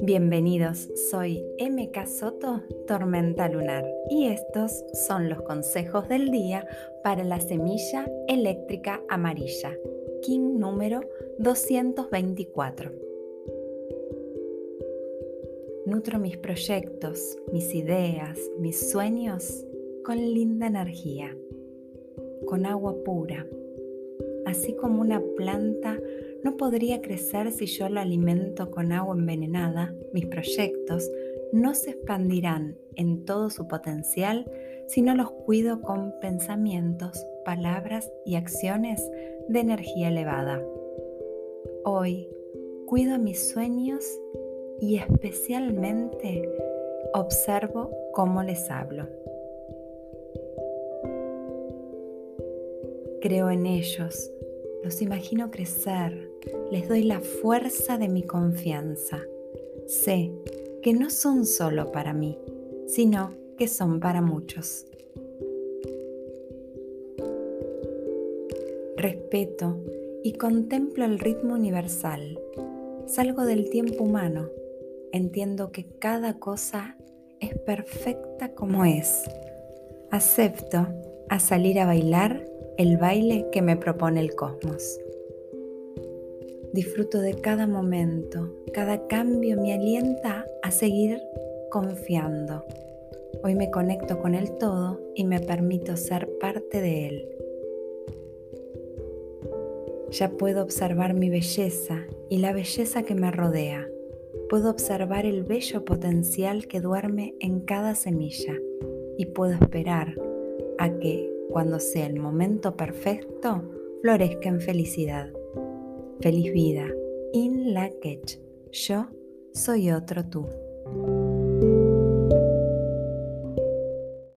Bienvenidos, soy MK Soto, Tormenta Lunar, y estos son los consejos del día para la semilla eléctrica amarilla, King número 224. Nutro mis proyectos, mis ideas, mis sueños con linda energía, con agua pura, así como una planta no podría crecer si yo la alimento con agua envenenada, mis proyectos no se expandirán en todo su potencial si no los cuido con pensamientos, palabras y acciones de energía elevada. Hoy cuido mis sueños y especialmente observo cómo les hablo. Creo en ellos, los imagino crecer, les doy la fuerza de mi confianza. Sé que no son solo para mí, sino que son para muchos. Respeto y contemplo el ritmo universal. Salgo del tiempo humano. Entiendo que cada cosa es perfecta como es. Acepto a salir a bailar el baile que me propone el cosmos. Disfruto de cada momento, cada cambio me alienta a seguir confiando. Hoy me conecto con el todo y me permito ser parte de él. Ya puedo observar mi belleza y la belleza que me rodea. Puedo observar el bello potencial que duerme en cada semilla y puedo esperar a que cuando sea el momento perfecto, florezca en felicidad. Feliz vida. In la Yo soy otro tú.